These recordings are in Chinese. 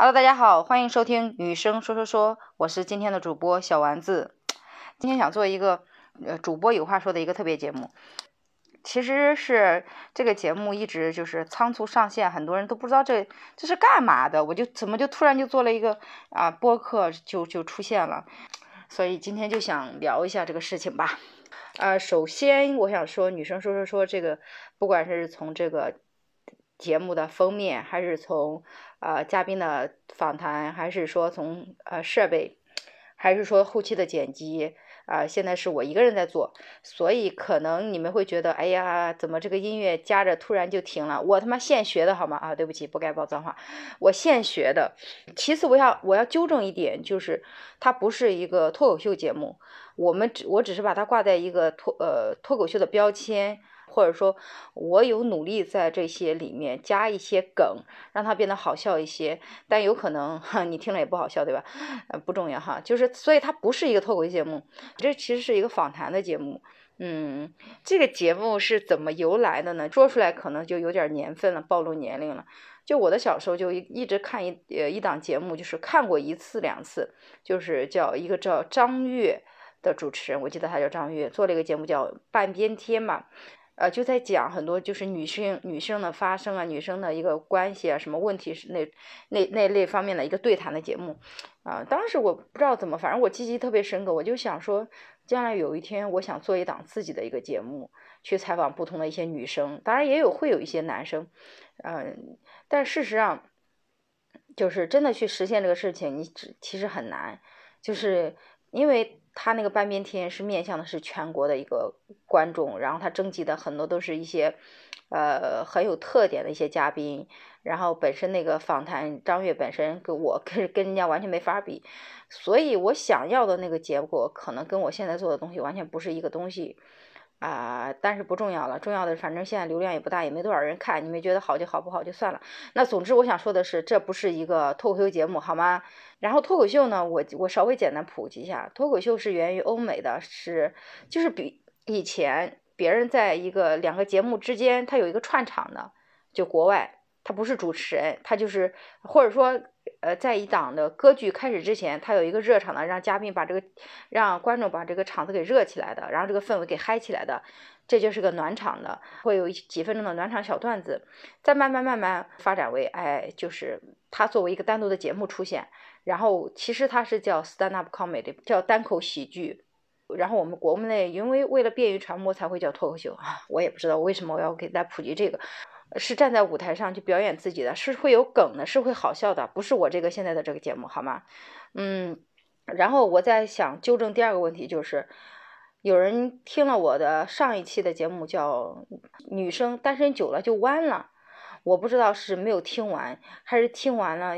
Hello，大家好，欢迎收听女生说说说，我是今天的主播小丸子。今天想做一个呃主播有话说的一个特别节目，其实是这个节目一直就是仓促上线，很多人都不知道这这是干嘛的，我就怎么就突然就做了一个啊播客就就出现了，所以今天就想聊一下这个事情吧。呃，首先我想说，女生说说说这个，不管是从这个。节目的封面，还是从呃嘉宾的访谈，还是说从呃设备，还是说后期的剪辑啊？现在是我一个人在做，所以可能你们会觉得，哎呀，怎么这个音乐夹着突然就停了？我他妈现学的好吗？啊，对不起，不该爆脏话，我现学的。其次，我要我要纠正一点，就是它不是一个脱口秀节目，我们只我只是把它挂在一个脱呃脱口秀的标签。或者说，我有努力在这些里面加一些梗，让它变得好笑一些。但有可能哈，你听了也不好笑，对吧？呃，不重要哈，就是所以它不是一个脱口秀节目，这其实是一个访谈的节目。嗯，这个节目是怎么由来的呢？说出来可能就有点年份了，暴露年龄了。就我的小时候就一直看一呃一档节目，就是看过一次两次，就是叫一个叫张悦的主持人，我记得他叫张悦，做了一个节目叫《半边天》嘛。呃，就在讲很多就是女性女性的发生啊，女生的一个关系啊，什么问题是那那那类方面的一个对谈的节目，啊，当时我不知道怎么，反正我记忆特别深刻，我就想说，将来有一天我想做一档自己的一个节目，去采访不同的一些女生，当然也有会有一些男生，嗯，但事实上，就是真的去实现这个事情，你只其实很难，就是因为。他那个半边天是面向的是全国的一个观众，然后他征集的很多都是一些，呃很有特点的一些嘉宾，然后本身那个访谈张悦本身跟我 跟跟人家完全没法比，所以我想要的那个结果可能跟我现在做的东西完全不是一个东西。啊，但是不重要了，重要的反正现在流量也不大，也没多少人看，你们觉得好就好，不好就算了。那总之我想说的是，这不是一个脱口秀节目，好吗？然后脱口秀呢，我我稍微简单普及一下，脱口秀是源于欧美的，是就是比以前别人在一个两个节目之间，他有一个串场的，就国外。他不是主持人，他就是或者说，呃，在一档的歌剧开始之前，他有一个热场的，让嘉宾把这个，让观众把这个场子给热起来的，然后这个氛围给嗨起来的，这就是个暖场的，会有几分钟的暖场小段子，再慢慢慢慢发展为，哎，就是他作为一个单独的节目出现，然后其实他是叫 stand up comedy，叫单口喜剧，然后我们国内因为为了便于传播才会叫脱口秀啊，我也不知道为什么我要给大家普及这个。是站在舞台上去表演自己的，是会有梗的，是会好笑的，不是我这个现在的这个节目，好吗？嗯，然后我在想纠正第二个问题，就是有人听了我的上一期的节目叫《女生单身久了就弯了》，我不知道是没有听完，还是听完了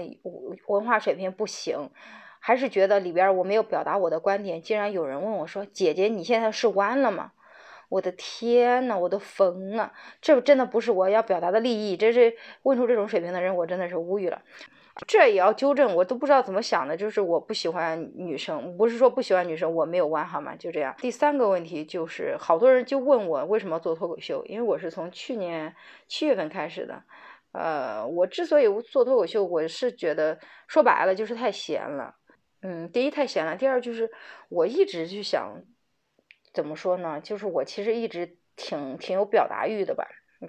文化水平不行，还是觉得里边我没有表达我的观点。竟然有人问我说：“姐姐，你现在是弯了吗？”我的天呐，我都疯了！这真的不是我要表达的利益，这是问出这种水平的人，我真的是无语了。这也要纠正，我都不知道怎么想的，就是我不喜欢女生，不是说不喜欢女生，我没有弯好吗？就这样。第三个问题就是，好多人就问我为什么做脱口秀，因为我是从去年七月份开始的。呃，我之所以做脱口秀，我是觉得说白了就是太闲了。嗯，第一太闲了，第二就是我一直就想。怎么说呢？就是我其实一直挺挺有表达欲的吧。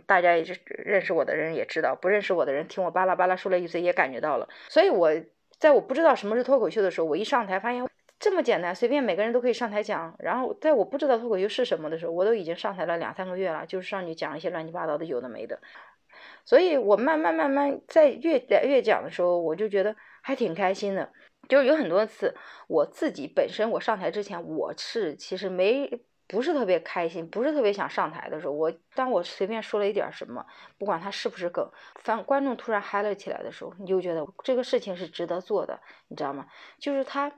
大家也是认识我的人也知道，不认识我的人听我巴拉巴拉说了一嘴也感觉到了。所以我在我不知道什么是脱口秀的时候，我一上台发现这么简单，随便每个人都可以上台讲。然后在我不知道脱口秀是什么的时候，我都已经上台了两三个月了，就是上去讲一些乱七八糟的有的没的。所以我慢慢慢慢在越来越讲的时候，我就觉得还挺开心的。就是有很多次，我自己本身我上台之前，我是其实没不是特别开心，不是特别想上台的时候，我当我随便说了一点什么，不管他是不是梗，反观众突然嗨了起来的时候，你就觉得这个事情是值得做的，你知道吗？就是他，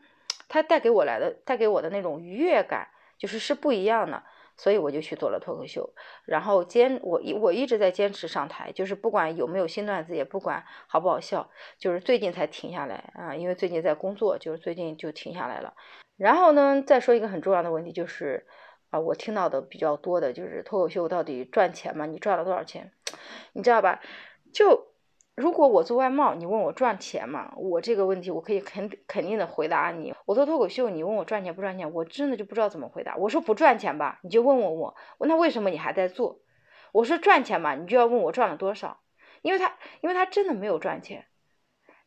他带给我来的，带给我的那种愉悦感，就是是不一样的。所以我就去做了脱口秀，然后坚我一我一直在坚持上台，就是不管有没有新段子，也不管好不好笑，就是最近才停下来啊，因为最近在工作，就是最近就停下来了。然后呢，再说一个很重要的问题，就是啊，我听到的比较多的就是脱口秀到底赚钱吗？你赚了多少钱？你知道吧？就如果我做外贸，你问我赚钱吗？我这个问题我可以肯肯定的回答你。我做脱口秀，你问我赚钱不赚钱，我真的就不知道怎么回答。我说不赚钱吧，你就问问我，问那为什么你还在做？我说赚钱嘛，你就要问我赚了多少，因为他因为他真的没有赚钱。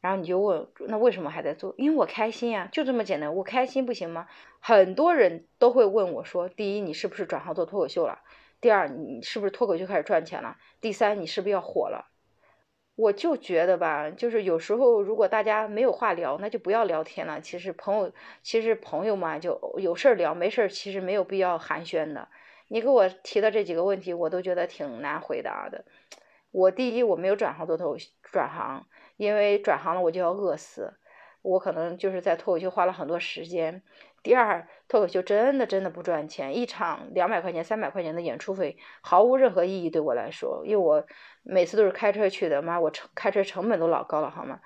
然后你就问，那为什么还在做？因为我开心呀，就这么简单。我开心不行吗？很多人都会问我说：第一，你是不是转行做脱口秀了？第二，你是不是脱口秀开始赚钱了？第三，你是不是要火了？我就觉得吧，就是有时候如果大家没有话聊，那就不要聊天了。其实朋友，其实朋友嘛，就有事儿聊，没事儿其实没有必要寒暄的。你给我提的这几个问题，我都觉得挺难回答的。我第一，我没有转行做脱口转行，因为转行了我就要饿死。我可能就是在脱口秀花了很多时间。第二，脱口秀真的真的不赚钱，一场两百块钱、三百块钱的演出费毫无任何意义对我来说，因为我每次都是开车去的，妈，我成开车成本都老高了，好吗？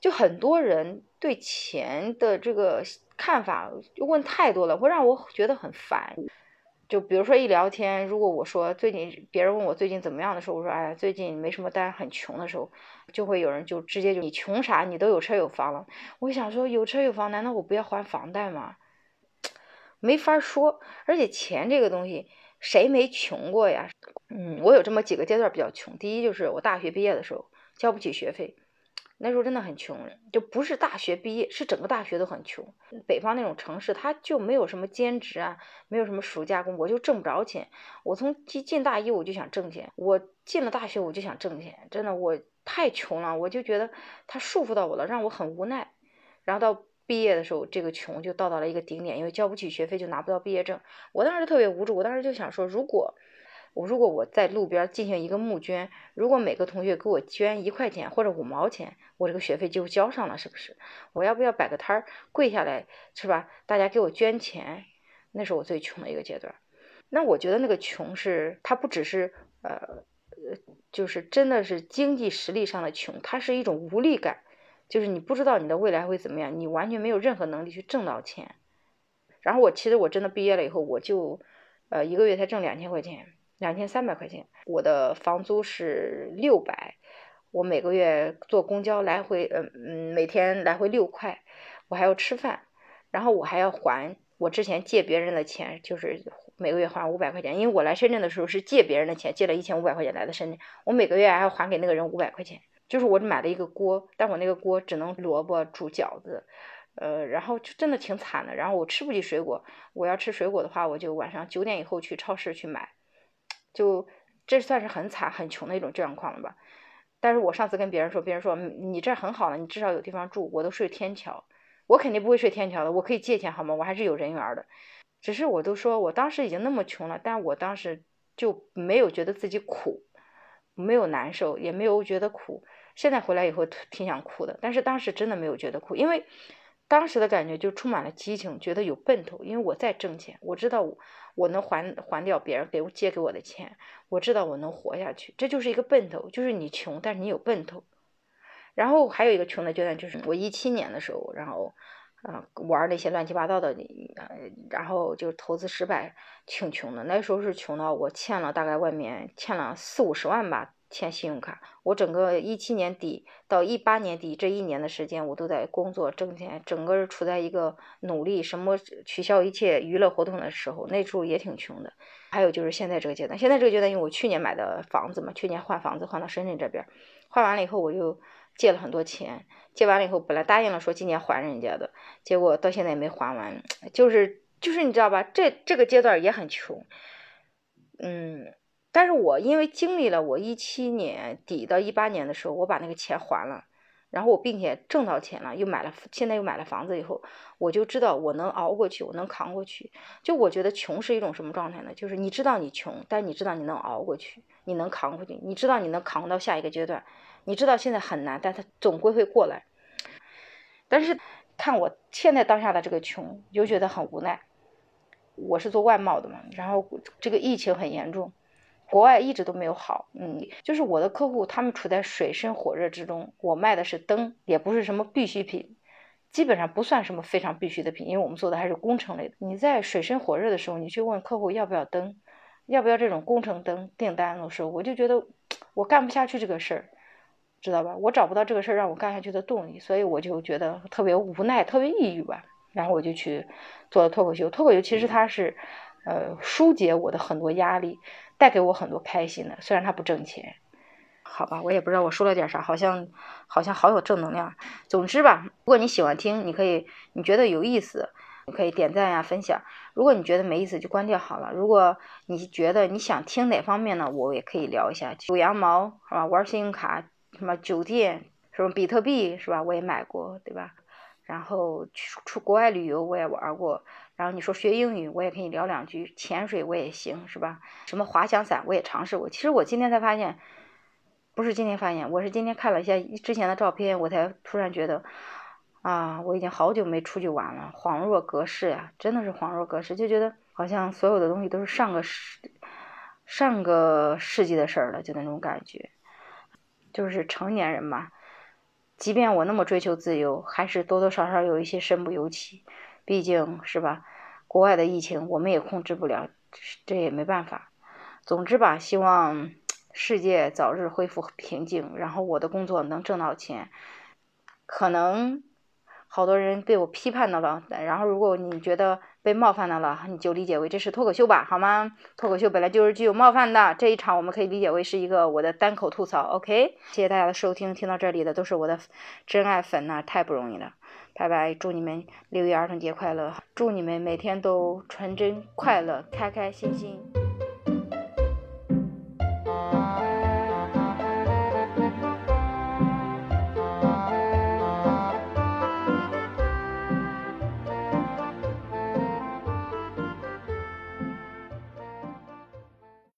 就很多人对钱的这个看法问太多了，会让我觉得很烦。就比如说一聊天，如果我说最近别人问我最近怎么样的时候，我说哎呀，最近没什么单，很穷的时候，就会有人就直接就你穷啥？你都有车有房了。我想说有车有房，难道我不要还房贷吗？没法说。而且钱这个东西，谁没穷过呀？嗯，我有这么几个阶段比较穷。第一就是我大学毕业的时候交不起学费。那时候真的很穷，就不是大学毕业，是整个大学都很穷。北方那种城市，他就没有什么兼职啊，没有什么暑假工，我就挣不着钱。我从进进大一我就想挣钱，我进了大学我就想挣钱，真的我太穷了，我就觉得他束缚到我了，让我很无奈。然后到毕业的时候，这个穷就到达了一个顶点，因为交不起学费就拿不到毕业证。我当时特别无助，我当时就想说，如果。我如果我在路边进行一个募捐，如果每个同学给我捐一块钱或者五毛钱，我这个学费就交上了，是不是？我要不要摆个摊儿跪下来，是吧？大家给我捐钱，那是我最穷的一个阶段。那我觉得那个穷是它不只是呃，就是真的是经济实力上的穷，它是一种无力感，就是你不知道你的未来会怎么样，你完全没有任何能力去挣到钱。然后我其实我真的毕业了以后，我就呃一个月才挣两千块钱。两千三百块钱，我的房租是六百，我每个月坐公交来回，嗯嗯，每天来回六块，我还要吃饭，然后我还要还我之前借别人的钱，就是每个月还五百块钱，因为我来深圳的时候是借别人的钱，借了一千五百块钱来的深圳，我每个月还要还给那个人五百块钱，就是我买了一个锅，但我那个锅只能萝卜煮饺子，呃，然后就真的挺惨的，然后我吃不起水果，我要吃水果的话，我就晚上九点以后去超市去买。就这算是很惨很穷的一种状况了吧？但是我上次跟别人说，别人说你这很好了，你至少有地方住。我都睡天桥，我肯定不会睡天桥的，我可以借钱好吗？我还是有人缘的。只是我都说我当时已经那么穷了，但我当时就没有觉得自己苦，没有难受，也没有觉得苦。现在回来以后挺想哭的，但是当时真的没有觉得苦，因为当时的感觉就充满了激情，觉得有奔头。因为我在挣钱，我知道我。我能还还掉别人给我借给我的钱，我知道我能活下去，这就是一个奔头，就是你穷，但是你有奔头。然后还有一个穷的阶段，就是我一七年的时候，然后啊玩那些乱七八糟的，然后就投资失败，挺穷的。那时候是穷到我欠了大概外面欠了四五十万吧。欠信用卡，我整个一七年底到一八年底这一年的时间，我都在工作挣钱，整个处在一个努力什么取消一切娱乐活动的时候，那时候也挺穷的。还有就是现在这个阶段，现在这个阶段，因为我去年买的房子嘛，去年换房子换到深圳这边，换完了以后我又借了很多钱，借完了以后本来答应了说今年还人家的，结果到现在也没还完，就是就是你知道吧，这这个阶段也很穷，嗯。但是我因为经历了我一七年底到一八年的时候，我把那个钱还了，然后我并且挣到钱了，又买了，现在又买了房子以后，我就知道我能熬过去，我能扛过去。就我觉得穷是一种什么状态呢？就是你知道你穷，但你知道你能熬过去，你能扛过去，你知道你能扛到下一个阶段，你知道现在很难，但它总归会过来。但是看我现在当下的这个穷，就觉得很无奈。我是做外贸的嘛，然后这个疫情很严重。国外一直都没有好，嗯，就是我的客户，他们处在水深火热之中。我卖的是灯，也不是什么必需品，基本上不算什么非常必需的品，因为我们做的还是工程类的。你在水深火热的时候，你去问客户要不要灯，要不要这种工程灯订单的时候，我就觉得我干不下去这个事儿。知道吧？我找不到这个事儿让我干下去的动力，所以我就觉得特别无奈，特别抑郁吧。然后我就去做了脱口秀。脱口秀其实它是，呃，疏解我的很多压力，带给我很多开心的。虽然它不挣钱，好吧，我也不知道我说了点啥，好像好像好有正能量。总之吧，如果你喜欢听，你可以，你觉得有意思，你可以点赞呀，分享。如果你觉得没意思，就关掉好了。如果你觉得你想听哪方面呢，我也可以聊一下。有羊毛是吧？玩信用卡，什么酒店，什么比特币是吧？我也买过，对吧？然后去出国外旅游我也玩过，然后你说学英语我也可以聊两句，潜水我也行是吧？什么滑翔伞我也尝试过。其实我今天才发现，不是今天发现，我是今天看了一下之前的照片，我才突然觉得，啊，我已经好久没出去玩了，恍若隔世呀，真的是恍若隔世，就觉得好像所有的东西都是上个世上个世纪的事儿了，就那种感觉，就是成年人嘛。即便我那么追求自由，还是多多少少有一些身不由己。毕竟是吧，国外的疫情我们也控制不了，这也没办法。总之吧，希望世界早日恢复平静，然后我的工作能挣到钱。可能。好多人被我批判到了，然后如果你觉得被冒犯到了，你就理解为这是脱口秀吧，好吗？脱口秀本来就是具有冒犯的，这一场我们可以理解为是一个我的单口吐槽，OK？谢谢大家的收听，听到这里的都是我的真爱粉呐，太不容易了，拜拜！祝你们六一儿童节快乐，祝你们每天都纯真快乐，开开心心。